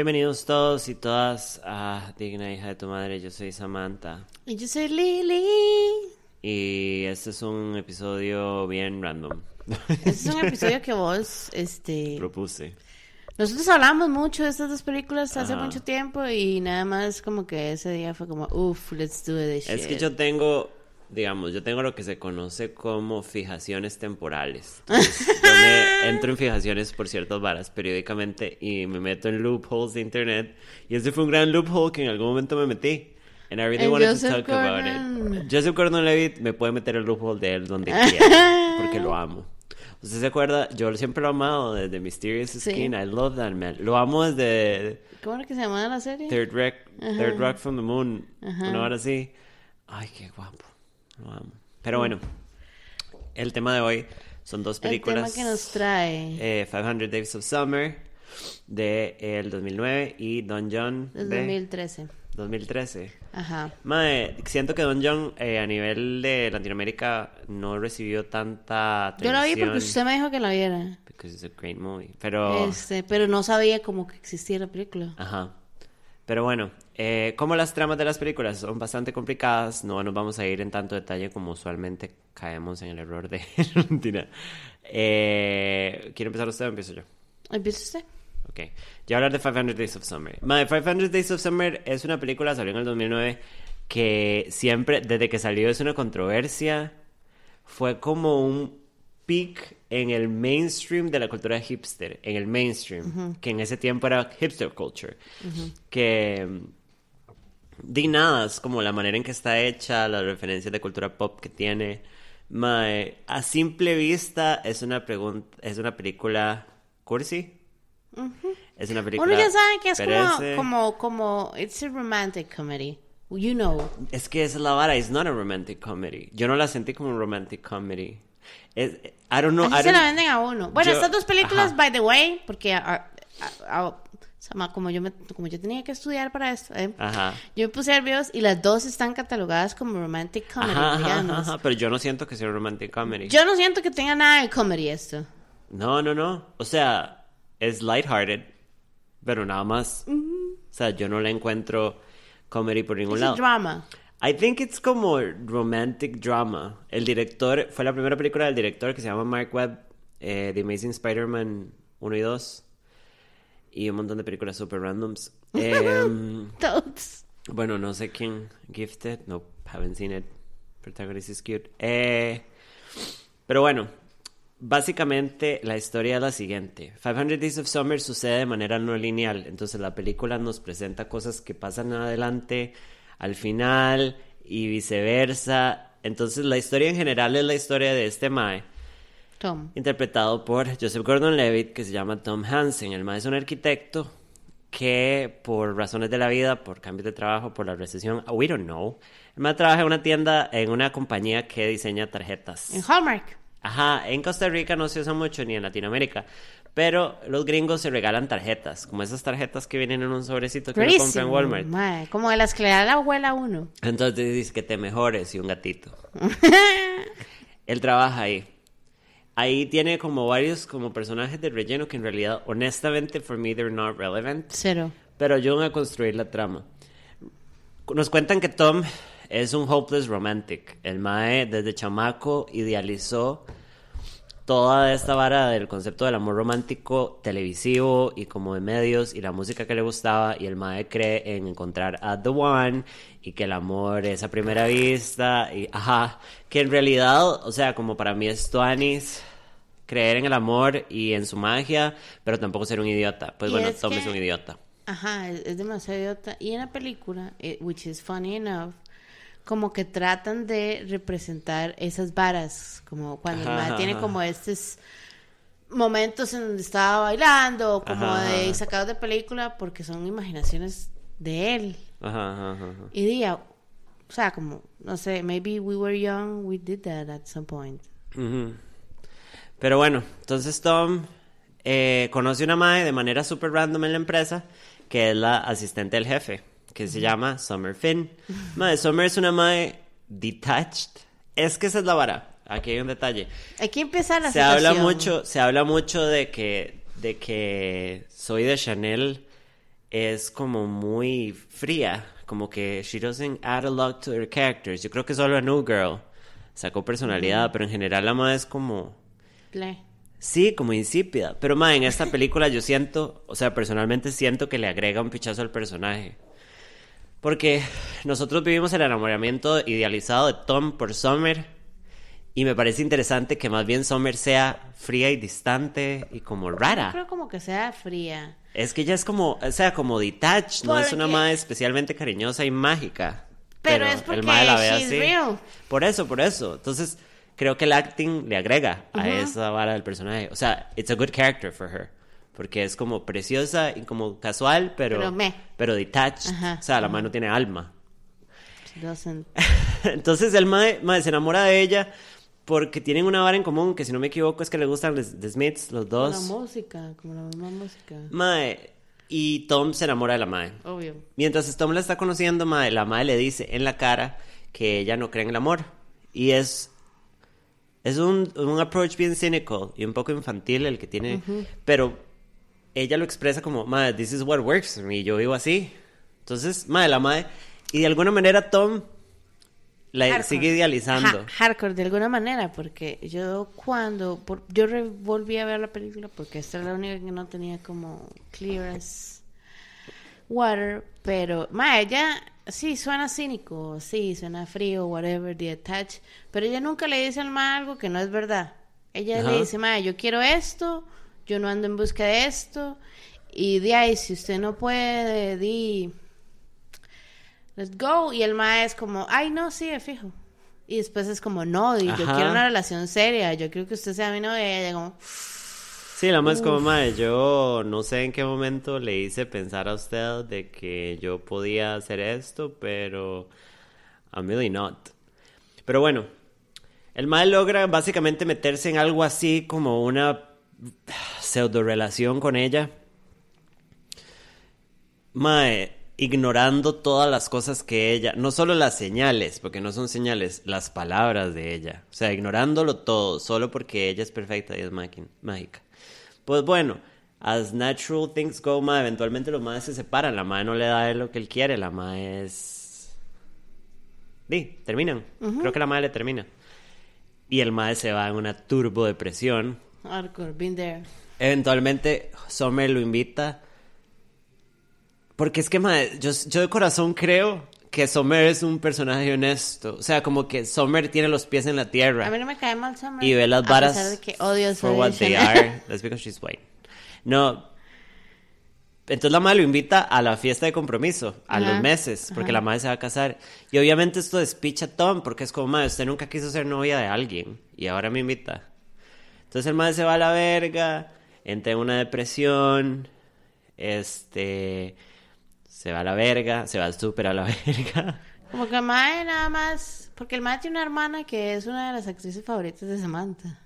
Bienvenidos todos y todas a Digna Hija de tu Madre. Yo soy Samantha. Y yo soy Lily. Y este es un episodio bien random. Este es un episodio que vos, este... Propuse. Nosotros hablamos mucho de estas dos películas hace Ajá. mucho tiempo y nada más como que ese día fue como, uff, let's do this Es que shit". yo tengo, digamos, yo tengo lo que se conoce como fijaciones temporales. Entonces, entro en fijaciones por ciertas varas periódicamente y me meto en loopholes de internet. Y ese fue un gran loophole que en algún momento me metí. And I really wanted Joseph to talk about Gordon. it. Joseph Gordon-Levitt me puede meter el loophole de él donde quiera, porque lo amo. ¿Usted se acuerda? Yo siempre lo he amado desde Mysterious Sí. Skin. I love that man. Lo amo desde ¿Cómo era que se llamaba la serie? Third Rock, Third Rock from the Moon. Ajá. Una hora así. Ay, qué guapo. Lo amo. Pero bueno, el tema de hoy son dos El tema películas. que nos trae eh, 500 Days of Summer de el 2009 y Don John desde de 2013. 2013. Ajá. Mae, siento que Don John eh, a nivel de Latinoamérica no recibió tanta Yo atención. la vi porque usted me dijo que la viera. Because it's a great movie. Pero... Este, pero no sabía como que existía la película. Ajá. Pero bueno, eh, como las tramas de las películas son bastante complicadas, no nos vamos a ir en tanto detalle como usualmente caemos en el error de Mentira. Eh, ¿Quiere empezar usted o empiezo yo? ¿Empieza usted? Ok. Ya hablar de 500 Days of Summer. My 500 Days of Summer es una película, salió en el 2009, que siempre, desde que salió, es una controversia. Fue como un peak en el mainstream de la cultura hipster, en el mainstream, que en ese tiempo era hipster culture. Que mm, di nada, es como la manera en que está hecha, las referencias de cultura pop que tiene. Mae, a simple vista es una pregunta, es una película cursi. Es una película. Uno ya sabe que es como, perece. como, como, it's a romantic comedy. You know. Es que esa es la vara, it's not a romantic comedy. Yo no la sentí como un romantic comedy. Es, I don't know. Así I se don't- la venden a uno. Bueno, Yo- estas dos películas, ajá. by the way, porque ah, ah, ah, Sama, como yo me, como yo tenía que estudiar para esto, ¿eh? Ajá. yo me puse videos y las dos están catalogadas como romantic comedy, Ajá, ajá, digamos. ajá, pero yo no siento que sea romantic comedy. Yo no siento que tenga nada de comedy esto. No, no, no. O sea, es lighthearted, pero nada más. O sea, yo no la encuentro comedy por ningún Es lado. un drama. I think it's como romantic drama. El director, fue la primera película del director que se llama Mark Webb, eh, The Amazing Spider-Man 1 y 2. Y un montón de películas super randoms. Toads. bueno, no sé quién. Gifted, no, haven't seen it. Protagonist is cute. Eh, pero bueno, básicamente la historia es la siguiente. 500 Days of Summer sucede de manera no lineal. Entonces la película nos presenta cosas que pasan adelante, al final y viceversa. Entonces la historia en general es la historia de este Mae Tom. interpretado por Joseph Gordon-Levitt, que se llama Tom Hansen. El maestro es un arquitecto que por razones de la vida, por cambios de trabajo, por la recesión, we don't know, el maestro trabaja en una tienda, en una compañía que diseña tarjetas. En Hallmark. Ajá, en Costa Rica no se usa mucho, ni en Latinoamérica, pero los gringos se regalan tarjetas, como esas tarjetas que vienen en un sobrecito que uno compra en Walmart. mae, Como de las que le da la abuela a uno. Entonces dice que te mejores y un gatito. Él trabaja ahí. Ahí tiene como varios como personajes de relleno que en realidad, honestamente, for me, they're not relevant. Cero. Pero ayudan a construir la trama. Nos cuentan que Tom es un hopeless romantic. El Mae, desde chamaco, idealizó toda esta vara del concepto del amor romántico televisivo y como de medios y la música que le gustaba y el Mae cree en encontrar a The One y que el amor es a primera vista y ajá, que en realidad, o sea, como para mí es Tuanis creer en el amor y en su magia, pero tampoco ser un idiota. Pues Y bueno, Tom que- es un idiota. Ajá, es, es demasiado idiota. Y en la película, eh, which is funny enough, como que tratan de representar esas varas, como cuando Ajá, el tiene como estos momentos en donde estaba bailando, como Ajá, de sacados de película, porque son imaginaciones de él. Ajá, ajá. Y día, o sea, como, no sé, maybe we were young, we did that at some point. Pero bueno, entonces Tom eh, conoce una madre de manera súper random en la empresa, que es la asistente del jefe, que se llama Summer Finn. Madre, Summer es una madre detached. Es que esa es la vara. Aquí hay un detalle. Aquí empieza la se habla mucho se habla mucho de que de que soy de Chanel es como muy fría, como que she doesn't add a lot to her characters. Yo creo que solo a New Girl sacó personalidad, pero en general la madre es como... Ple. Sí, como insípida. Pero ma, en esta película yo siento, o sea, personalmente siento que le agrega un pichazo al personaje. Porque nosotros vivimos el enamoramiento idealizado de Tom por Summer. Y me parece interesante que más bien Summer sea fría y distante y como Yo rara. creo como que sea fría. Es que ella es como, o sea, como detached, no es una madre especialmente cariñosa y mágica. Pero es porque mae la ve she's así. real. Por eso, por eso. Entonces, creo que el acting le agrega a esa vara del personaje. O sea, it's a good character for her. Porque es como preciosa y como casual, pero, Pero detached. Ajá, o sea, la mano tiene alma. Entonces el mae, mae se enamora de ella porque tienen una vara en común, que si no me equivoco es que le gustan los The Smiths, los Como la dos. música, como la misma música. Mae, y Tom se enamora de la mae. Obvio. Mientras Tom la está conociendo, mae, la mae le dice en la cara que ella no cree en el amor. Y es, es un, un approach bien cynical y un poco infantil el que tiene. Pero ella lo expresa como, mae, this is what works for me. Yo vivo así. Entonces, mae, la mae. Y de alguna manera Tom la Hardcore. sigue idealizando. Hardcore de alguna manera, porque yo cuando por- yo volví a ver la película porque esta era la única que no tenía como clear as water, pero ma ella sí suena cínico, sí suena frío, whatever, detached, pero ella nunca le dice al ma algo que no es verdad. Ella Ajá. le dice, ma, yo quiero esto, yo no ando en busca de esto y de ahí si usted no puede, di let's go. Y el ma es como, ay, no, sí, de fijo. Y después es como, no, y yo quiero una relación seria, yo quiero que usted sea mi novia. Y ella como, Sí, la más es como, mae, yo no sé en qué momento le hice pensar a usted de que yo podía hacer esto, pero I'm really not. Pero bueno, el mae logra básicamente meterse en algo así como una pseudo relación con ella. Mae, ignorando todas las cosas que ella, no solo las señales, porque no son señales, las palabras de ella. O sea, ignorándolo todo, solo porque ella es perfecta y es máquin- mágica. Pues bueno, as natural things go, mae, eventualmente los maes se separan. La mae no le da lo que él quiere, la mae es... Sí, terminan. Creo que la mae le termina. Y el mae se va en una turbo depresión. hardcore, been there. Eventualmente Summer lo invita. Porque es que, yo, yo de corazón creo que Summer es un personaje honesto. O sea, como que Summer tiene los pies en la tierra. A mí no me cae mal Summer. y ve las a varas pesar de que odio for what they are. That's because she's white. No. Entonces la madre lo invita a la fiesta de compromiso, a Ajá, los meses, porque ajá. la madre se va a casar. Y obviamente esto despicha a Tom, porque es como, madre, usted nunca quiso ser novia de alguien, y ahora me invita. Entonces el madre se va a la verga, entra en una depresión, este, se va a la verga, se va súper a la verga. Como que el mae nada más, porque el mae tiene una hermana que es una de las actrices favoritas de Samantha.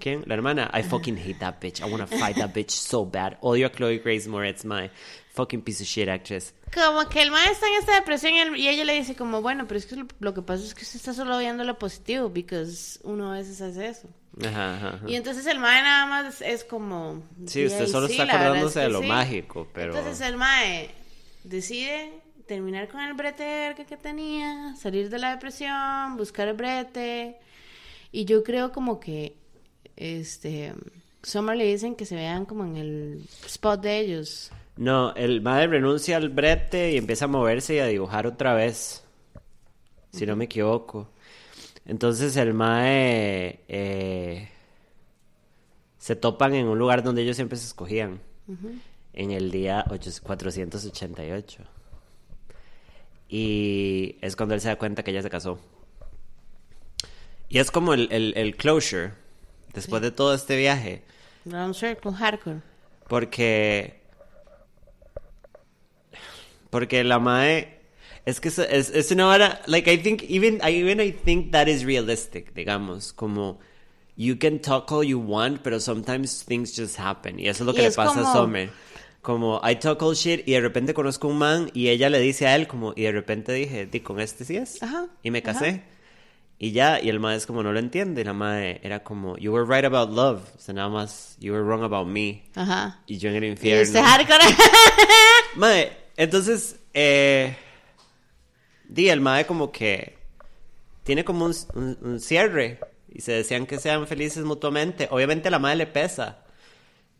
¿Quién? La hermana. I fucking hate that bitch. I wanna fight that bitch so bad. Odio a Chloe Grace Moretz, my fucking piece of shit actress. Como que el mae está en esta depresión y, ella le dice como, bueno, pero es que lo, que pasa es que usted está solo viendo lo positivo, because uno a veces hace eso. Ajá, ajá, ajá. Y entonces el mae nada más es como... Sí, usted "Ay, solo sí, está acordándose es que de lo sí". mágico, pero- Entonces el mae decide terminar con el brete de verga que tenía, salir de la depresión, buscar el brete. Y yo creo como que, este, Summer le dicen que se vean como en el spot de ellos. No, el madre renuncia al brete y empieza a moverse y a dibujar otra vez. Si no me equivoco. Entonces el mae eh, se topan en un lugar donde ellos siempre se escogían. En el día ocho- 488. Y es cuando él se da cuenta que ella se casó. Y es como el, el, el closure después de todo este viaje. Round Circle Hardcore. Porque. Porque la mae. Es que es, es, es una vara. Like, I think. Even, I, even I think that is realistic, digamos. Como. You can talk all you want, pero sometimes things just happen. Y eso es lo Y que le pasa a Summer. Como, I talk all shit y de repente conozco un man y ella le dice a él, como, y de repente dije, di, con este sí es. Ajá, Y me ajá. casé. Y ya, y el mae es como no lo entiende. La mae era como, you were right about love. O sea, nada más, you were wrong about me. Ajá. Y yo en el Y infierno. este hardcore. Mae, entonces, eh, di, el mae como que tiene como un, un- un cierre y se decían que sean felices mutuamente. Obviamente a la mae le pesa,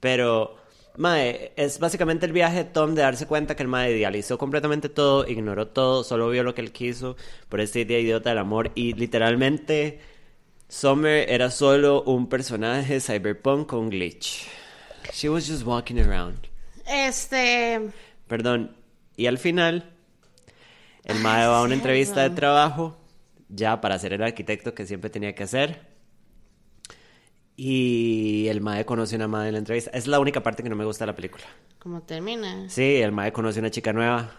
pero, mae, es básicamente el viaje de Tom de darse cuenta que el mae idealizó completamente todo, ignoró todo, solo vio lo que él quiso por esta idea idiota del amor y literalmente Summer era solo un personaje cyberpunk con glitch. She was just walking around. Este. Perdón. Y al final, el mae va a una entrevista de trabajo, ya para ser el arquitecto que siempre tenía que hacer. Y el mae conoce a una madre en la entrevista. Es la única parte que no me gusta de la película. ¿Cómo termina? Sí, el mae conoce una chica nueva,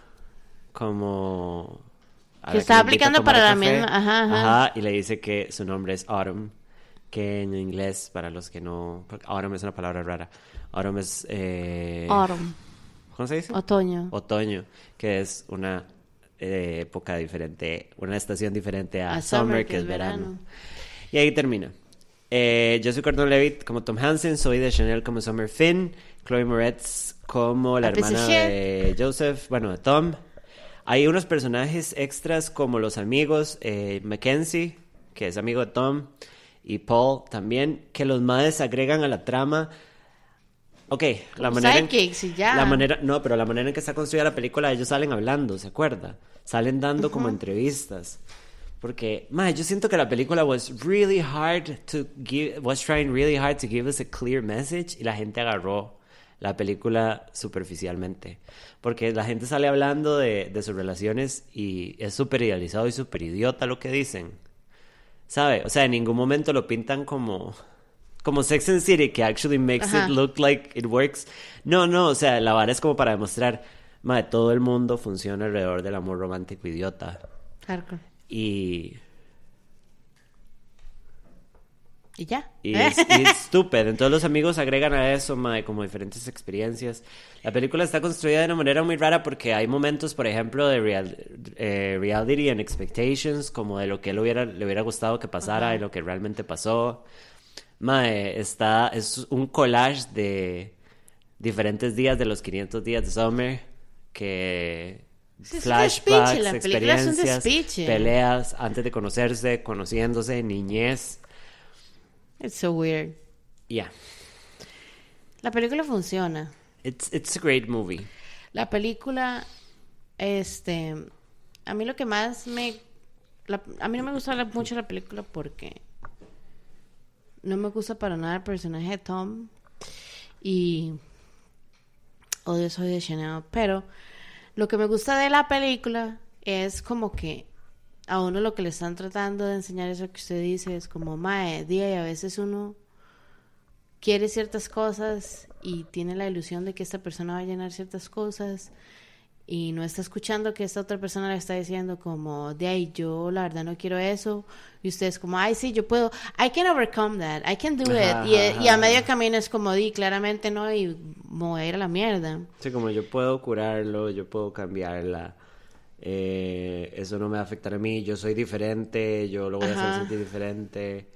como... Que está aplicando para la misma- ajá, ajá. y le dice que su nombre es Autumn, que en inglés, para los que no... Autumn es una palabra rara. Autumn es... Eh... Autumn. ¿Cómo se dice? Otoño. Otoño, que es una eh, época diferente, una estación diferente a, A summer, summer, que es verano. Y ahí termina. Eh, yo soy Gordon Levitt como Tom Hansen, soy de Chanel como Summer Finn, Chloe Moretz como la hermana de Joseph, bueno, de Tom. Hay unos personajes extras como los amigos, eh, Mackenzie, que es amigo de Tom, y Paul también, que los madres agregan a la trama. Ok, la manera, sidekicks ya. la manera, no, pero la manera en que está construida la película, ellos salen hablando, ¿se acuerda? Salen dando como entrevistas. Porque, man, yo siento que la película was really hard to give, was trying really hard to give us a clear message y la gente agarró la película superficialmente. Porque la gente sale hablando de, de sus relaciones y es súper idealizado y súper idiota lo que dicen. ¿Sabe? O sea, en ningún momento lo pintan como como Sex and City que actually makes Ajá. it look like it works. No, no, o sea, la vara es como para demostrar, madre, todo el mundo funciona alrededor del amor romántico idiota. Hardcore. Y, Y ya. y es, y es stupid. Entonces los amigos agregan a eso, como diferentes experiencias. La película está construida de una manera muy rara porque hay momentos, por ejemplo, de real- eh, reality and expectations, como de lo que él hubiera, le hubiera gustado que pasara y lo que realmente pasó. Mae, está, es un collage de diferentes días de los 500 días de Summer que Sí, flashbacks, despiche, la película es un experiencias, peleas antes de conocerse, conociéndose, niñez. It's so weird. Yeah, La película funciona. it's it's a great movie. La película, este, a mí lo que más me, la- a mí no me gusta mucho la película porque no me gusta para nada el personaje de Tom y odio soy de Chanel, pero lo que me gusta de la película es como que a uno lo que le están tratando de enseñar eso que usted dice es como mae, día y a veces uno quiere ciertas cosas y tiene la ilusión de que esta persona va a llenar ciertas cosas y no está escuchando que esta otra persona le está diciendo como de ahí yo la verdad no quiero eso y usted es como ay sí yo puedo I can overcome that I can do Ajá, it y, ajá, y a medio camino es como di claramente no y me voy a ir a la mierda Sí, como yo puedo curarlo, yo puedo cambiarla. eh, eso no me va a afectar a mí, yo soy diferente, yo lo voy a Ajá. hacer sentir diferente.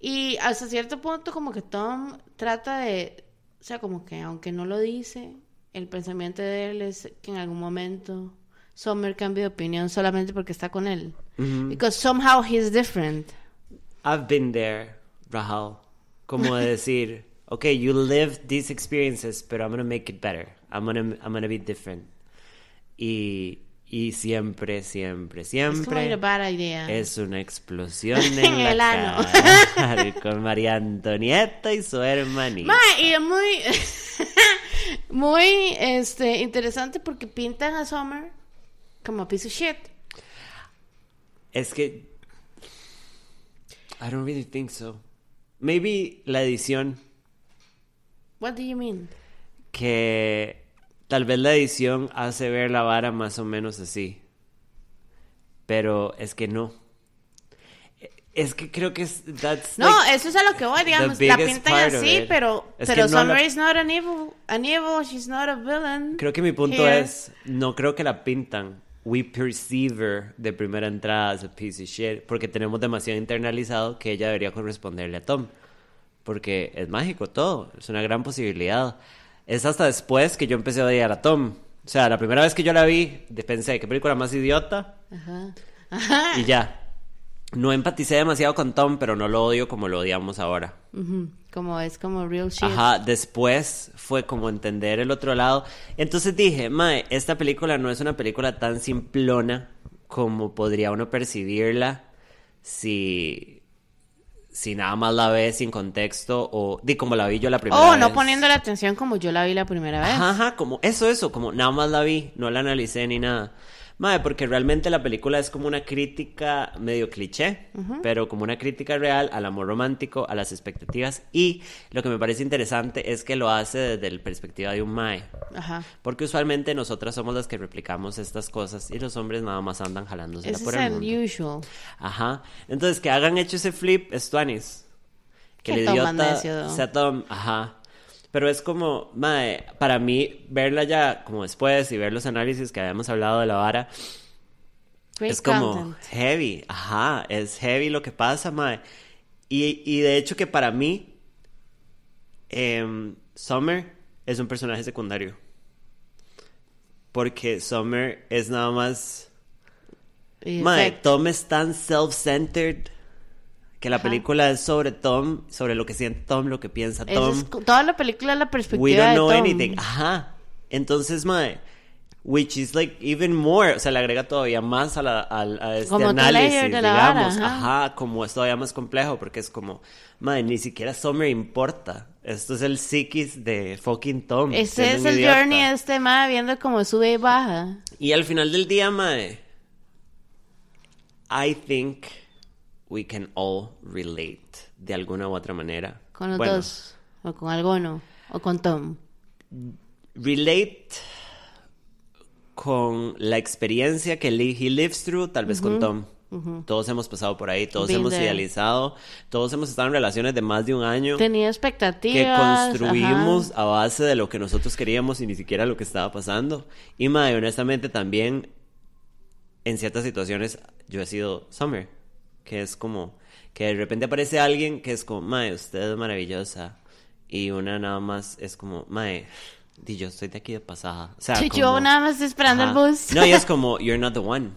y hasta cierto punto como que Tom trata de o sea como que aunque no lo dice el pensamiento de él es que en algún momento Summer cambie de opinión solamente porque está con él Ujú. because somehow he's different I've been there, Rahal. Como de decir, okay, you lived these experiences, pero I'm gonna make it better. I'm gonna, I'm gonna be different. Y, y siempre, siempre, es como siempre bad idea es una explosión en, En el la ano. cara con María Antonieta y su hermanita. Ma, y es muy, muy este, interesante porque pintan a Summer como a piece of shit. Es que I don't really think so. Maybe la edición What do you mean? que tal vez la edición hace ver la vara más o menos así. Pero es que no. Es que creo que es that's No, like- eso es a lo que voy, digamos. La pintan así, pero, Es pero no Summer la- is not an evil, an evil, she's not a villain. creo que mi punto here. es no creo que la pintan. we perceive her de primera entrada as a piece of shit porque tenemos demasiado internalizado que ella debería corresponderle a Tom. Porque es mágico todo, es una gran posibilidad. Es hasta después que yo empecé a odiar a Tom. O sea, la primera vez que yo la vi, pensé, qué película más idiota. Ajá. Ajá. Y ya. No empaticé demasiado con Tom, pero no lo odio como lo odiamos ahora. Como es como real shit. Ajá, después fue como entender el otro lado. Entonces dije, mae, esta película no es una película tan simplona como podría uno percibirla si, si nada más la ve sin contexto o di como la vi yo la primera Oh, vez. no poniendo la atención como yo la vi la primera vez. Ajá, ajá, como eso, eso, como nada más la vi, no la analicé ni nada. Mae, porque realmente la película es como una crítica medio cliché, pero como una crítica real al amor romántico, a las expectativas. Y lo que me parece interesante es que lo hace desde la perspectiva de un Mae. Ajá. Porque usualmente nosotras somos las que replicamos estas cosas y los hombres nada más andan jalándosela Ese por el mundo. usual. Ajá. Entonces, que hagan hecho ese flip es tuanis. Que el idiota sea Tom. Ajá. Pero es como, mae, para mí, verla ya como después y ver los análisis que habíamos hablado de la vara, Great es como content. heavy. Ajá, es heavy lo que pasa, mae. Y, y de hecho que para mí, em, Summer es un personaje secundario. Porque Summer es nada más... Mae. Tom es tan self-centered que la Ajá. película es sobre Tom, sobre lo que siente Tom, lo que piensa Tom. es toda la película es la perspectiva We don't de know Tom. anything. Ajá. Entonces, mae, which is like even more, o sea, le agrega todavía más a, la, al- a este Como análisis, de la vara, digamos. ajá. ajá. como es todavía más complejo porque es como, mae, ni siquiera Summer importa. Esto es el psiquis de fucking Tom. Ese es el idiota. journey de este ma viendo cómo sube y baja. Y al final del día, mae, I think we can all relate de alguna u otra manera. Con los Bueno, dos. O con alguno. O con Tom. Relate con la experiencia que he lives through, tal vez con Tom. Todos hemos pasado por ahí, todos Been hemos there. idealizado, todos hemos estado en relaciones de más de un año Tenía que expectativas. construimos ajá. a base de lo que nosotros queríamos y ni siquiera lo que estaba pasando. Y mae, honestamente también en ciertas situaciones yo he sido Summer, que es como que de repente aparece alguien que es como, mae, usted es maravillosa y una nada más es como, mae, di yo estoy de aquí de pasada. O sea, Sí, como- yo nada más esperando el bus. No, y es como, you're not the one.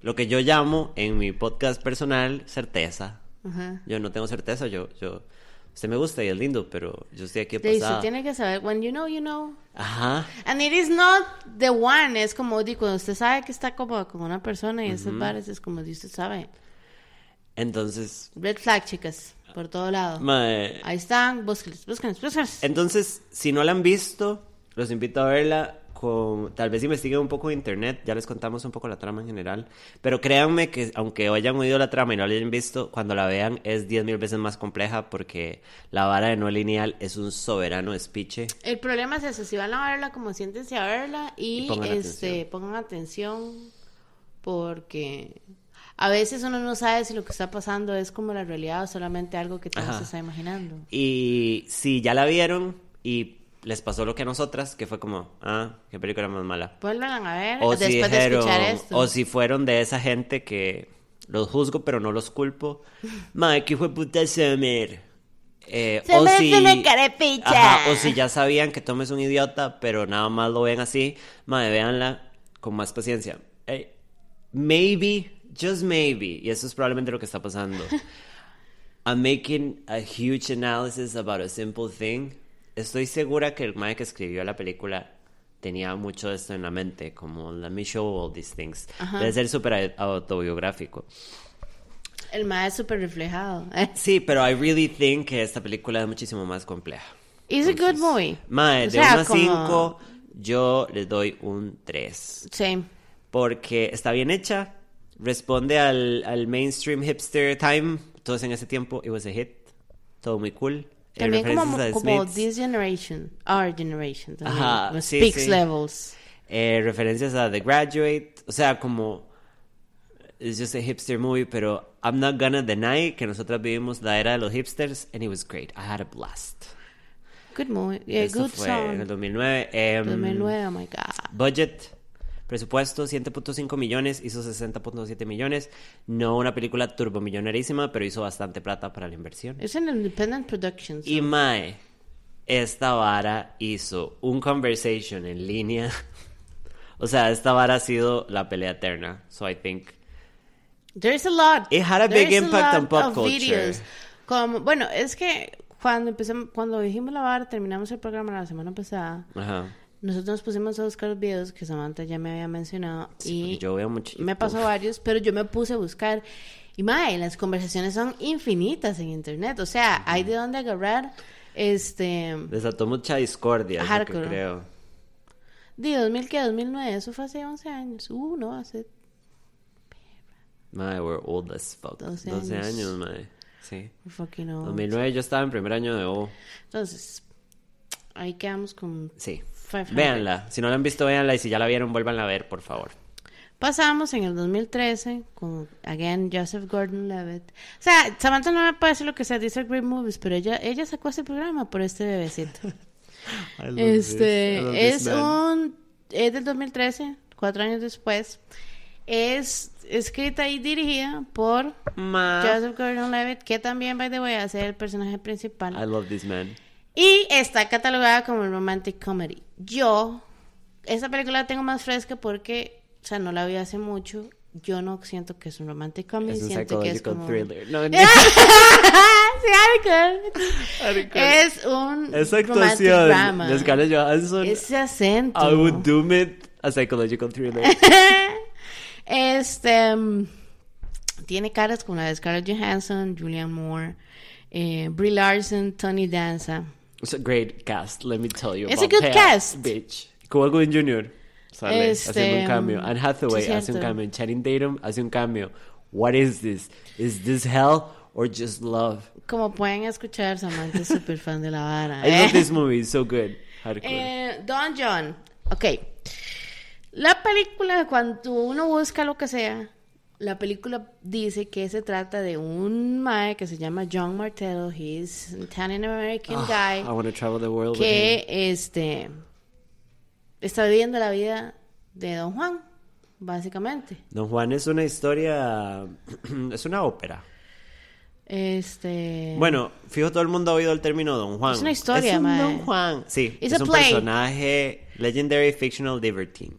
Lo que yo llamo en mi podcast personal certeza. Ajá. Yo no tengo certeza, yo, yo, usted me gusta y es lindo, pero yo estoy aquí de Sí, pasada. tiene que saber, when you know, you know. Ajá. And it is not the one, es como, di, cuando usted sabe que está como con una persona y esas varas es como, di, usted sabe. Entonces, Red flag, chicas, por todo lado. mae, Ahí están, búsquenlos, búsquenlos, búsquenlos. entonces, si no la han visto, los invito a verla con, tal vez investiguen un poco de internet, ya les contamos un poco la trama en general, pero créanme que aunque hayan oído la trama y no la hayan visto, cuando la vean es diez mil veces más compleja porque la vara de no lineal es un soberano despiche. El problema es eso, si van a verla, como siéntense a verla y, Y pongan este, atención. pongan atención porque a veces uno no sabe si lo que está pasando es como la realidad o solamente algo que todo se está imaginando. Y si ya la vieron y les pasó lo que a nosotras, que fue como, ah, qué película más mala. Vuelvan a ver O después si de dijeron, escuchar esto. o si fueron de esa gente que los juzgo pero no los culpo. Mae, que fue puta Summer. Eh, Se o si. Ajá, o si ya sabían que Tom es un idiota, pero nada más lo ven así, mae, véanla con más paciencia. Eh, maybe, just maybe, y eso es probablemente lo que está pasando. I'm making a huge analysis about a simple thing. Estoy segura que el mae que escribió la película tenía mucho de esto en la mente, como let me show all these things. Ajá. Debe ser súper autobiográfico. El ma es súper reflejado. Sí, pero I really think que esta película es muchísimo más compleja. It's a good movie. Mae, O de sea, 1 a como- 5, yo le doy un 3. Sí. Porque está bien hecha, responde al, al mainstream hipster time. Todos en ese tiempo, it was a hit. Todo muy cool. Eh, También como, como. This Generation, Our Generation también. Ajá, sí, Speaks sí. Levels. Eh, referencias a The Graduate. O sea, como. Es just a hipster movie, pero I'm not gonna deny que nosotros vivimos la era de los hipsters and it was great. I had a blast. Good movie. Yeah, Esto good fue en el song. 2009. em, 2009, oh my god. Budget. Presupuesto 7.5 millones, hizo 60.7 millones. No una película turbomillonarísima, pero hizo bastante plata para la inversión. Es en Independent Productions. Y Mae, esta vara hizo un conversation en línea. o sea, esta vara ha sido la pelea eterna. So I think There's a lot. It had a There's big impact lot on pop of culture. videos. Como, bueno, es que cuando empezamos, cuando dijimos la vara, terminamos el programa la semana pasada. Ajá. Nosotros nos pusimos a buscar los videos que Samantha ya me había mencionado y yo veo mucho. me pasó varios, pero yo me puse a buscar y mae, las conversaciones son infinitas en internet, o sea, hay de dónde agarrar este Desató mucha discordia, es lo que creo. de 2000 que 2009, eso fue hace 11 años. Uh, no, hace Mae, we're old as fuck. 12 12, años. años, mae. Sí. fucking old. 2009 yo estaba en primer año de O. Entonces, ahí quedamos con Sí. 500. Véanla. Si no la han visto, véanla. Y si ya la vieron, vuélvanla a ver, por favor. Pasamos en el 2013 con, again, Joseph Gordon-Levitt. O sea, Samantha no me decir lo que sea, dice Great Movies, pero ella, ella sacó este programa por este bebecito. Este, es un, es del 2013, cuatro años después. Es escrita y dirigida por Ma. Joseph Gordon-Levitt, que también, by the way, hace el personaje principal. I love this man. Y está catalogada como romantic comedy. Yo, esta película la tengo más fresca porque, o sea, no la vi hace mucho. Yo no siento que es un romantic comedy, Es un siento que es como... thriller. No, no. sí. Es un Esa romantic actuación drama. de Scarlett Johansson. Ese acento. I would doom it a psychological thriller. este mm, tiene caras como la de Scarlett Johansson, Julianne Moore, eh, Brie Larson, Tony Danza. It's a great cast, let me tell you. It's a about good that cast. Bitch. Cuba Gooding Jr. sale Este, haciendo un cambio. Anne Hathaway hace un cambio. Channing Tatum hace un cambio. What is this? Is this hell or just love? Como pueden escuchar, Samantha es súper fan de la vara. I ¿eh? love this movie. It's so good. Eh, Don John. Ok. La película, cuando uno busca lo que sea, la película dice que se trata de un mae que se llama John Martello. He's an Italian American Ah, I guy want to travel the world que este está viviendo la vida de Don Juan, básicamente. Don Juan es una historia, es una ópera. Este. Bueno, fijo, todo el mundo ha oído el término Don Juan. Es una historia, Es un mae. Don Juan. Sí, It's es a un play. personaje legendary fictional libertine.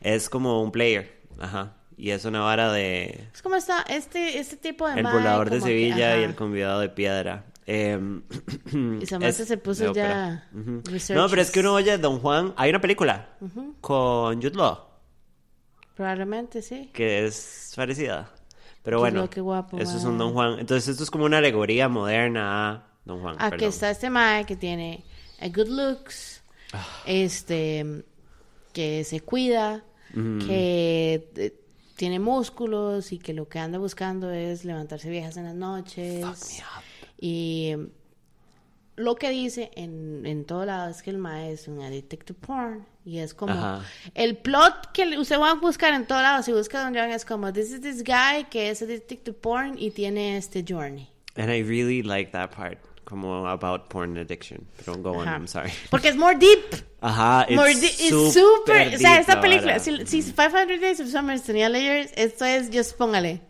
Es como un player, ajá. Y es una vara de Es como esta, este, este tipo de El mae, volador de que- Sevilla y el convidado de piedra. Em, Y Samantha es se puso ya researches. No, pero es que uno oye Don Juan. Hay una película con Jude Law Probablemente sí. que es parecida. Pero bueno, qué guapo, eso es un Don Juan. Entonces esto es como una alegoría moderna a Don Juan. Aquí perdón. está este mae que tiene a good looks, Ah. este, que se cuida, que eh, tiene músculos y que lo que anda buscando es levantarse viejas en las noches. Y lo que dice en, en todo lado es que el mae es un addict to porn. Y es como Ajá. el plot que usted va a buscar en todo lado. Si busca Don John es como, this is this guy que es addict to porn y tiene este journey. And I really like that part. Como about porn addiction. Pero go on, Ajá. I'm sorry. Porque es more deep. Ajá, it's More it's super super. O sea, deep esta la película, si, si 500 Days of Summer tenía layers, esto es, just póngale.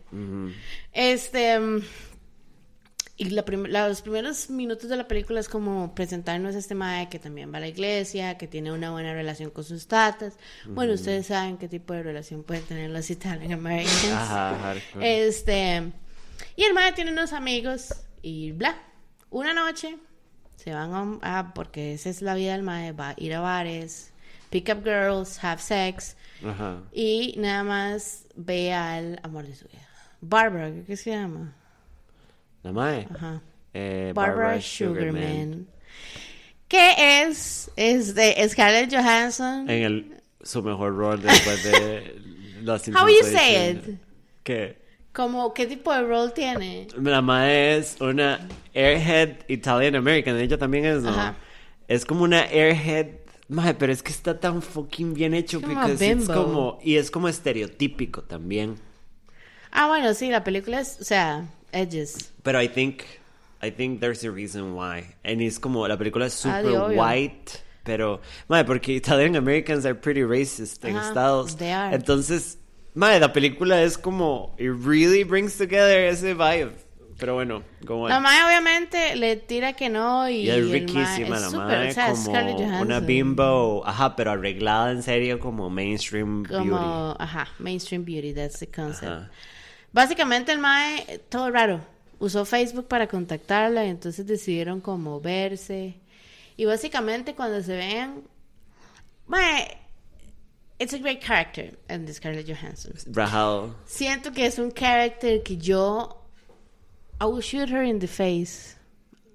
Este. mm, Y la prim- la- los primeros minutos de la película es como presentarnos a este mae que también va a la iglesia, que tiene una buena relación con sus tatas. Bueno, ustedes saben qué tipo de relación pueden tener los Italian Americans. Ajá. Este. Y el mae tiene unos amigos y bla. Una noche se van a. ah, porque esa es la vida del mae. Va a ir a bares, pick up girls, have sex. Ajá. Y nada más ve al amor de su vida. Barbara, ¿qué, se llama? La mae. Ajá. Eh, Barbara, Barbara Sugarman. Sugarman. Que es, es de Scarlett Johansson. En el, su mejor rol después de Los How you say it? ¿Qué? Como, ¿qué tipo de rol tiene? La mae es una airhead Italian American. Ella también es, ¿no? Ajá. Es como una airhead. Mae, pero es que está tan fucking bien hecho. Es como porque es bimbo. como. Y es como estereotípico también. Ah, bueno, sí, la película es, o sea, edges. Pero I think. I think there's a reason why. And es como. La película es Ah, super white. Pero, madre, porque Italian Americans are pretty racist en Estados. they are. Entonces, madre, la película es como, it really brings together ese vibe. Pero bueno, on. La mae obviamente le tira que no y, Y es riquísima es la madre, o sea, como una bimbo, ajá, pero arreglada en serio como mainstream beauty. Como, ajá, mainstream beauty, that's the concept. Ajá. Básicamente el mae, todo raro, usó Facebook para contactarla y entonces decidieron como verse. Y básicamente cuando se vean, mae, it's a great character the Scarlett Johansson. Rajado. Siento que es un character que yo, I will shoot her in the face.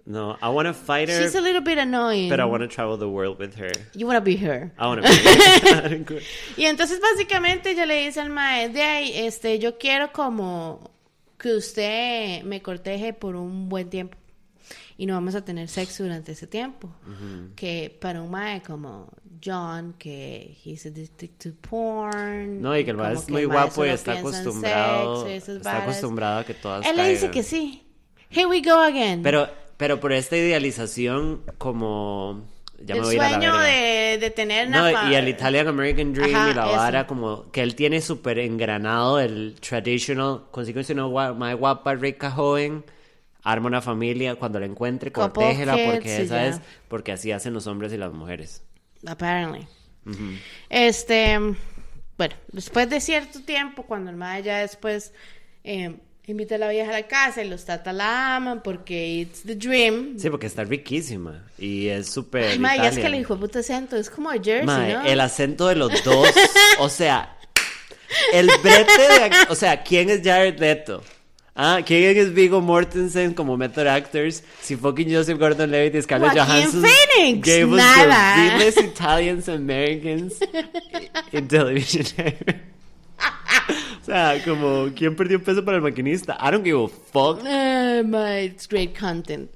No, I want to fight her, She's a little bit annoying. but I want to travel the world with her. You wanna be her. I want to be Y entonces básicamente ella le dice al mae, de ahí, este, yo quiero como que usted me corteje por un buen tiempo. Y no vamos a tener sexo durante ese tiempo. Que para un mae como John, que he's addicted to porn. No, y que el como es muy guapo y está acostumbrado, sexo está acostumbrado a que todas Él le dice que sí. Here we go again. Pero, pero por esta idealización como... Ya me el voy a ir a la sueño de, de tener No, una fa- y el Italian American Dream Ajá, y la eso. vara como que él tiene súper engranado el traditional, consíguese una más guapa, rica, joven, arma una familia, cuando la encuentre, cortéjela porque esa ya. es, porque así hacen los hombres y las mujeres. Apparently. Este, bueno, después de cierto tiempo, cuando el mae ya después eh, invita a la vieja a la casa y los tata la aman porque it's the dream. Sí, porque está riquísima y es súper mae, ya es que le dijo puto acento, es como Jersey, Mae, ¿no? el acento de los dos, o sea, el brete de, o sea, ¿quién es Jared Leto? Ah, ¿quién es Vigo Mortensen como method actors? Si fucking Joseph Gordon-Levitt y Scarlett Johansson Phoenix, gave us nada. the realest Italians Americans in television. O sea, como, ¿quién perdió peso para el maquinista? I don't give a fuck. Ay, mae, it's great content.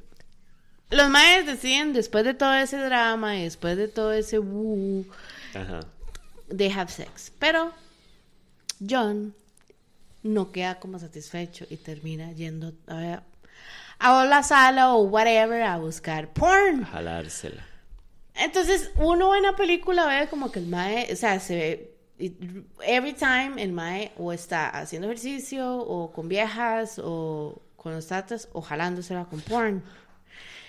Los maes deciden, después de todo ese drama y después de todo ese woo, Ajá. they have sex. Pero John no queda como satisfecho y termina yendo a, a la sala o whatever a buscar porn. Jalársela. Entonces, uno en la película ve como que el mae, o sea, se ve, every time el mae o está haciendo ejercicio o con viejas o con los tatas o jalándosela con porn.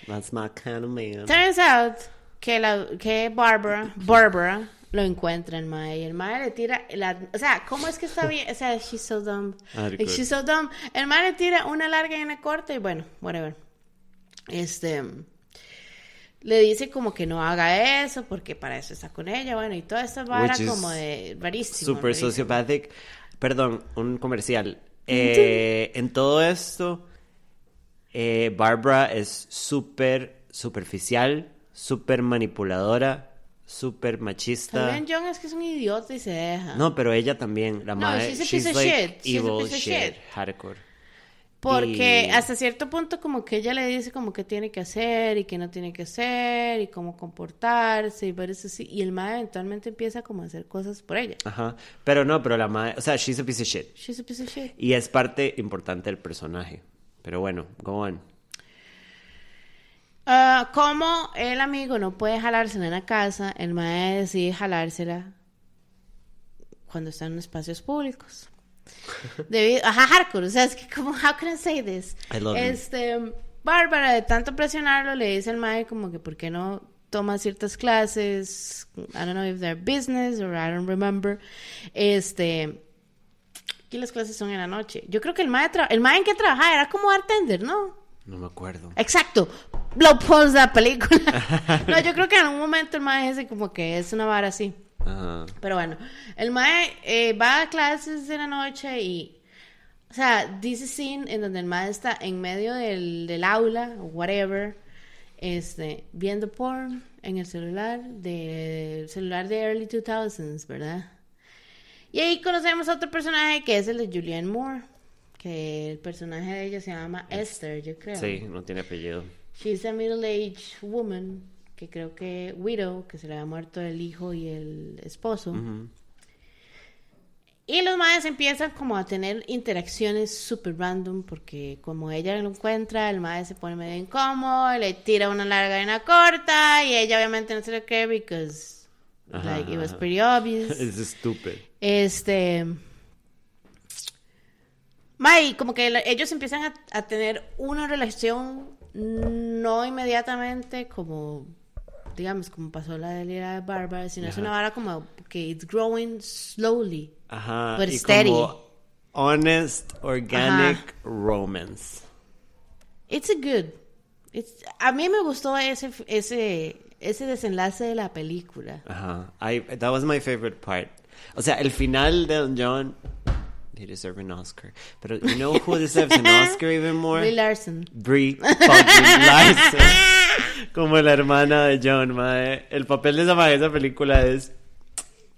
That's my kind of man. Turns out que, la, que Barbara, Barbara lo encuentra el mae y el mae le tira, la, o sea, ¿cómo es que está bien? O sea, she's so dumb. Ah, Like, she's so dumb. El mae le tira una larga y una corta y bueno, whatever. Este, le dice como que no haga eso porque para eso está con ella, bueno, y toda esta vara como de rarísimo. Super rarísimo. sociopathic. Perdón, un comercial. Eh, en todo esto, eh, Barbara es súper superficial, súper manipuladora, súper machista. También John es que es un idiota y se deja. No, pero ella también, la No, madre, she's a she's piece of like shit. She's a evil piece of shit, shit. hardcore. Porque Y- hasta cierto punto como que ella le dice como que tiene que hacer y que no tiene que hacer y cómo comportarse y varios así. Y el mae eventualmente empieza como a hacer cosas por ella. Ajá. Pero no, pero la madre, o sea, she's a piece of shit. She's a piece of shit. Y es parte importante del personaje. Pero bueno, go on. Ah, como el amigo no puede jalársela en la casa, el mae decide jalársela cuando está en espacios públicos. Debido, ajá, hardcore, o sea, es que como, how can I say this? I love you. este, Bárbara, de tanto presionarlo, le dice al mae como que por qué no toma ciertas clases, I don't know if they're business or I don't remember, este, aquí las clases son en la noche. Yo creo que el mae, el mae en que trabajaba era como bartender, ¿no? No me acuerdo. Exacto. Lo post de la película. no, yo creo que en un momento el mae ese como que es una vara así. Ajá. Pero bueno, el mae eh, va a clases de la noche y, o sea, dice scene en donde el mae está en medio del, del aula o whatever, este, viendo porn en el celular, de, celular de early 2000s, ¿verdad? Y ahí conocemos a otro personaje que es el de Julianne Moore, que el personaje de ella se llama Esther, yo creo. Sí, no tiene apellido. She's a middle-aged woman, que creo que widow, que se le había muerto el hijo y el esposo. Ujú. Y los madres empiezan como a tener interacciones súper random porque como ella lo encuentra, el madre se pone medio incómodo, le tira una larga y una corta y ella obviamente no se lo cree because Ajá, like it was pretty obvious. Es estúpido. Este. May, como que ellos empiezan a, a tener una relación no inmediatamente como, digamos, como pasó la de Lira de Bárbara, sino es una vara como que it's growing slowly. Ajá. But y steady. como honest, organic romance. It's a good. It's, a mí me gustó ese, ese, ese desenlace de la película. Ajá. I, that was my favorite part. O sea, el final de Don John. He deserved an Oscar. Pero you know who deserves an Oscar even more? Brie Larson. Brie Larson. Como la hermana de John, mae. El papel de esa mae esa película es.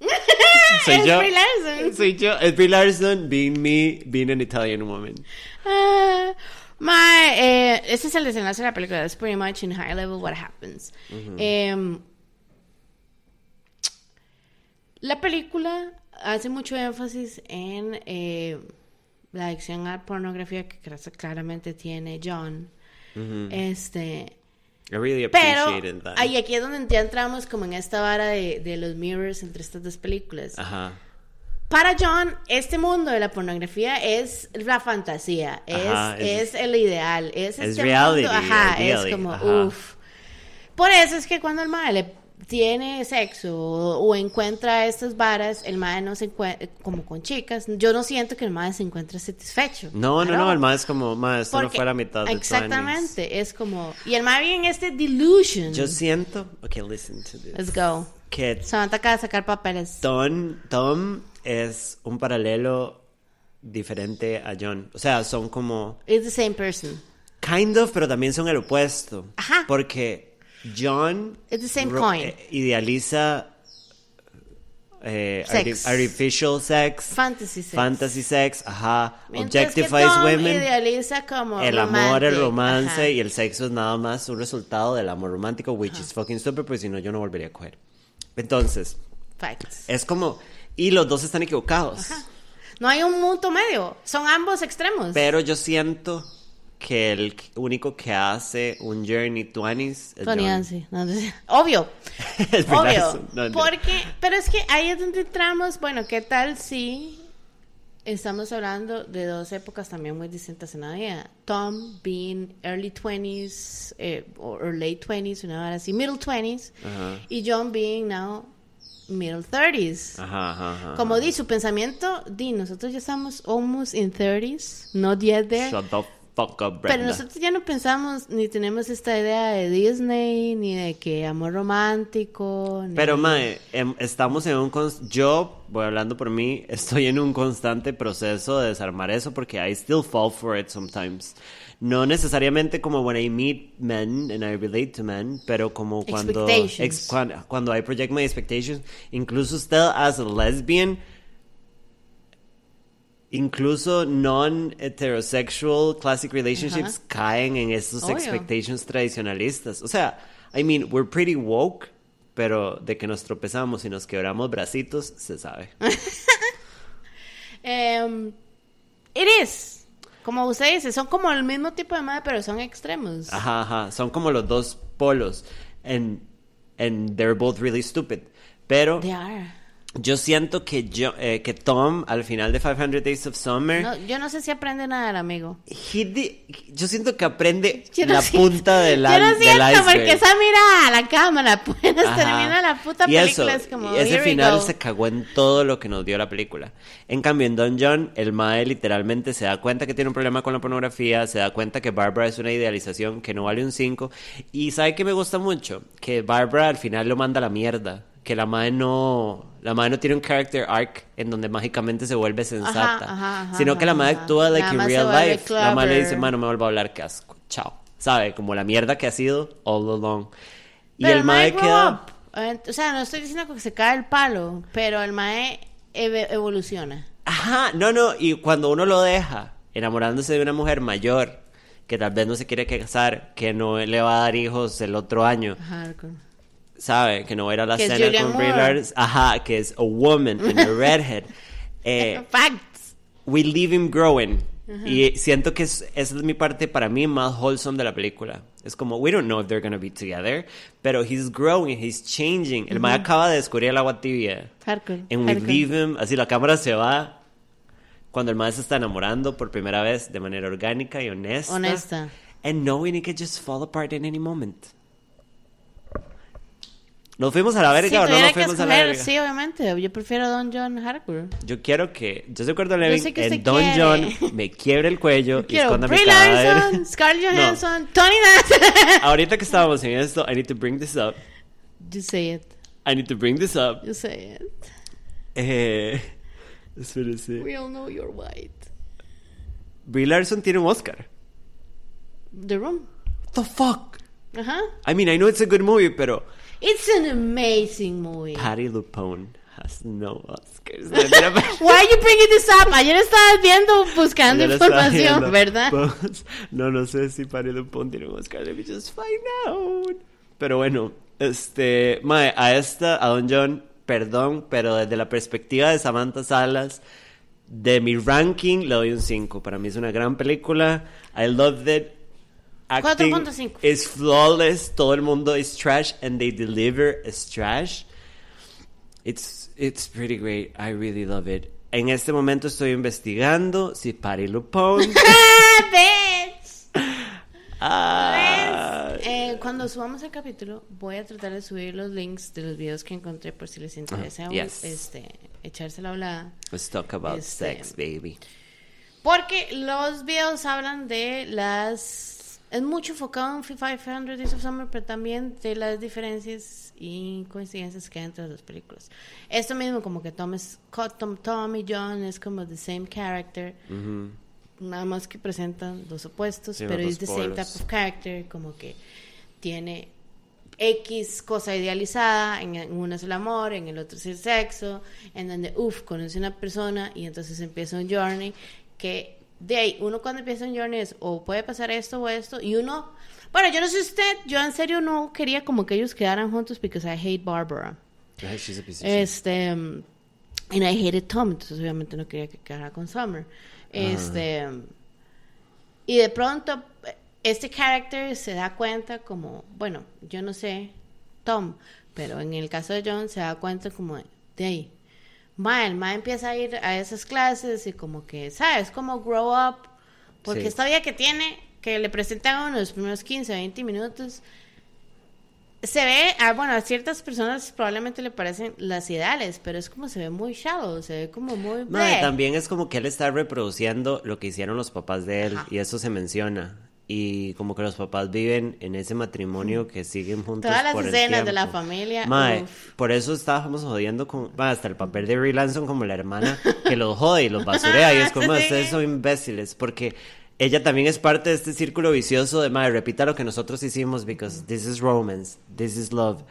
Soy Es yo. Brie Larson. Soy yo. Es Brie Larson being me, being an Italian woman. Ah, my, eh, ese es el desenlace de la película. That's pretty much in high level what happens. Em, la película hace mucho énfasis en eh, la adicción a pornografía que clara- claramente tiene John. Este. I really Pero that. ahí aquí es donde ya entramos como en esta vara de, de los mirrors entre estas dos películas. Ajá. Para John, este mundo de la pornografía es la fantasía, Ajá, es, es- es el ideal, es, es este reality, mundo, ajá, ideally, es como, uff. Por eso es que cuando el mae le tiene sexo o, o encuentra estas varas, el mae no se encuentra, como con chicas, yo no siento que el mae se encuentre satisfecho. No, no, Claro. no, el más es como, más, esto no Porque- fue la mitad de 20s. Exactamente, es como, y el mae vive en este delusion. Yo siento, okay, listen to this. Let's go. Que Samantha acaba de sacar papeles. Tom, Tom es un paralelo diferente a John. O sea, son como It's the same person. kind of, pero también son el opuesto. Ajá. Porque John It's the same coin. eh, idealiza eh, Sex. artificial sex, Fantasy sex. fantasy sex, ajá, Mientras que objectifies Tom women. idealiza como El amor, el romance ajá. y el sexo es nada más un resultado del amor romántico, which is fucking stupid, porque si no yo no volvería a coger. Entonces, Facts. es como, y los dos están equivocados. No hay un punto medio. Son ambos extremos. Pero yo siento que el único que hace un Journey 20s es Tony. Ansi. No, obvio. Obvio. no, no. Porque, pero es que ahí es donde entramos. Bueno, ¿qué tal si estamos hablando de dos épocas también muy distintas en la vida? Tom being early 20s eh, late 20s, una hora así, middle 20s. Ajá. Y John being now middle 30s. Ajá, ajá, ajá. Como di, su pensamiento, di, nosotros ya estamos almost in 30s, not yet there. Shut the fuck up, Brenda. Pero nosotros ya no pensamos ni tenemos esta idea de Disney, ni de que amor romántico. ni- Pero, mae, em, estamos en un... Yo, voy hablando por mí, estoy en un constante proceso de desarmar eso porque I still fall for it sometimes. No necesariamente como when I meet men and I relate to men, pero como cuando... Expectations. ex- cuan- cuando I project my expectations. Incluso still as a lesbian, incluso non-heterosexual classic relationships caen en estos Obvio. expectations tradicionalistas. O sea, I mean, we're pretty woke, pero de que nos tropezamos y nos quebramos bracitos, se sabe. Em, it is. Como usted dice, son como el mismo tipo de madre, pero son extremos. Ajá, ajá. Son como los dos polos. And, and they're both really stupid. Pero They are. Yo siento que, yo, eh, que Tom, al final de 500 Days of Summer, No, yo no sé si aprende nada el amigo. yo siento que aprende no la siento- punta del, Yo no del siento porque esa mirada a la cámara apenas Ajá. termina la puta y película. eso, es como, y ese final se cagó en todo lo que nos dio la película. En cambio, en Don John, el Mae literalmente se da cuenta que tiene un problema con la pornografía, se da cuenta que Barbara es una idealización que no vale un 5. Y ¿sabe que me gusta mucho? Que Barbara al final lo manda a la mierda. Que la Mae no, la Mae no tiene un character arc en donde mágicamente se vuelve sensata. ajá, ajá, sino que la ajá. actúa like in real life. La Mae le dice, clever. "Mae, no me vuelva a hablar, que asco. Chao. ¿Sabe? Como la mierda que ha sido all along. Y Pero el Mae queda... up. O sea, no estoy diciendo que se cae el palo, pero el mae eve- evoluciona. Ajá, no, no, y cuando uno lo deja enamorándose de una mujer mayor, que tal vez no se quiere casar, que no le va a dar hijos el otro año, Ajá, con- ¿sabe? Que no va a ir a la Que es cena Julianne con Brie ajá, que es a woman and a redhead. Eh, Facts. we leave him growing. Y siento que es, esa es mi parte para mí más wholesome de la película. Es como, we don't know if they're gonna be together, pero he's growing, he's changing. El mae acaba de descubrir el agua tibia. Hardcore. And we hardcore. leave him, así la cámara se va cuando el mae se está enamorando por primera vez de manera orgánica y honesta. Honesta. And knowing it could just fall apart in any moment. ¿Nos fuimos a la verga Si o no nos fuimos a la verga? sí, obviamente. Yo prefiero a Don John Hardcore. Yo quiero que, yo recuerdo Levin sé que en Don quiere. John me quiebre el cuello y esconda mi cadáver. Larson, Scarlett No. Johansson, Tony Nast. Ahorita que estábamos en esto, I need to bring this up. You say it. I need to bring this up. You say it. Eh, espérese. We all know you're white. Brie Larson tiene un Oscar. The Room. What the fuck? Ajá. I mean, I know it's a good movie, pero It's an amazing movie. Patty LuPone has no Oscars. Why are you bringing this up? Ayer estabas viendo, buscando estaba información, viendo. ¿verdad? Pues, no, no sé si Patty LuPone tiene un Oscar. Let me just find out. Pero bueno, este, mae, a esta, a Don John, perdón, pero desde la perspectiva de Samantha Salas, de mi ranking le doy un 5. Para mí es una gran película. I loved it. Acting 4.5. is flawless. Todo el mundo is trash and they deliver as trash. It's, it's pretty great. I really love it. En este momento estoy investigando si Patty LuPone. Bitch. ah, Eh, cuando subamos el capítulo, voy a tratar de subir los links de los videos que encontré por si les interesa Ah, yes. este, echarse la hablada. let's talk about Este- sex, baby. Porque los videos hablan de las... Es mucho enfocado en 500 Days of Summer, pero también de las diferencias y coincidencias que hay entre las películas. Esto mismo, como que Tom, es, Tom, Tom y John es como the same character, Ujú. nada más que presentan dos opuestos, Sí, los pero es the same type of character, como que tiene X cosa idealizada, en en uno es el amor, en el otro es el sexo, en donde, uff, conoce una persona y entonces empieza un journey que de ahí, uno cuando empieza un journey es o puede pasar esto o esto, y uno, bueno, yo no sé usted, yo en serio no quería como que ellos quedaran juntos because I hate Barbara. Ay, she's a piece of shit. Este, and I hated Tom, entonces obviamente no quería que quedara con Summer. Este, um, y de pronto, este character se da cuenta como, bueno, yo no sé Tom, pero en el caso de John se da cuenta como de ahí. Ma, el ma empieza a ir a esas clases y como que, ¿sabes? Como grow up. Porque Sí. esta vida que tiene, que le presentan a uno los primeros 15, 20 minutos, se ve, ah, bueno, a ciertas personas probablemente le parecen las ideales, pero es como se ve muy shallow, se ve como muy... Mae, también es como que él está reproduciendo lo que hicieron los papás de él Ajá. y eso se menciona. Y como que los papás viven en ese matrimonio que siguen juntos Todas las por el escenas de la familia, Mae, uf. por eso estábamos jodiendo con hasta el papel de Brie Larson como la hermana que los jode y los basurea y es como ustedes son imbéciles porque ella también es parte de este círculo vicioso de mae, repita lo que nosotros hicimos because this is romance, this is love.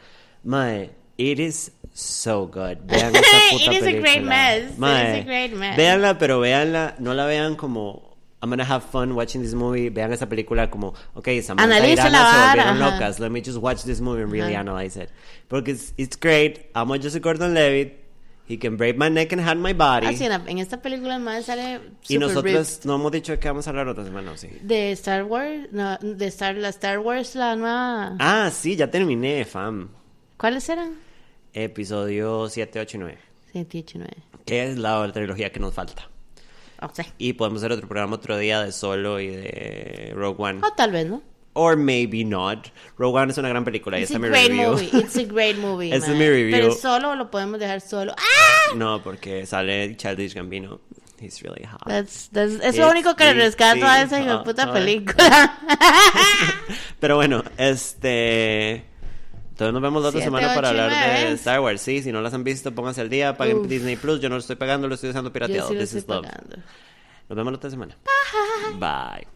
Mae, it is so good. Vean esta puta It is a película. great mess. It Mae, is a great mess. Véanla, pero véanla, no la vean como I'm gonna have fun watching this movie. Vean esta película como, ok, Samantha y se volvieron ajá. locas. Let me just watch this movie and really Ajá. analyze it. Porque it's, it's great. Amo a Joseph Gordon-Levitt. He can break my neck and hand my body. Ah, sí, en, la- en esta película el man sale y nosotros ripped. no hemos dicho qué vamos a hablar otra semana, ¿o sí? De Star Wars, no, de Star, la Star Wars, la nueva... Ah, sí, ya terminé, fam. ¿Cuáles eran? Episodio 7, 8 y 9. 7, 8, 9. Que es la trilogía que nos falta. O sea, Y podemos hacer otro programa otro día de Solo y de Rogue One. o tal vez, ¿no? Or maybe not. Rogue One es una gran película. y It's a es mi great review. movie. It's a great movie. Esa es mi review. Pero solo lo podemos dejar solo. ¡Ah! No, porque sale Childish Gambino. He's really hot. That's, that's- es lo It's único que rescato a esa puta Ah, ah. película. Pero bueno, este. Entonces nos vemos la otra semana para hablar de. Star Wars. Sí, si no las han visto, pónganse al día, paguen Uf. Disney Plus. Yo no lo estoy pagando, lo estoy usando Yo pirateado. sí lo This estoy is love. pagando. Nos vemos la otra semana. Bye.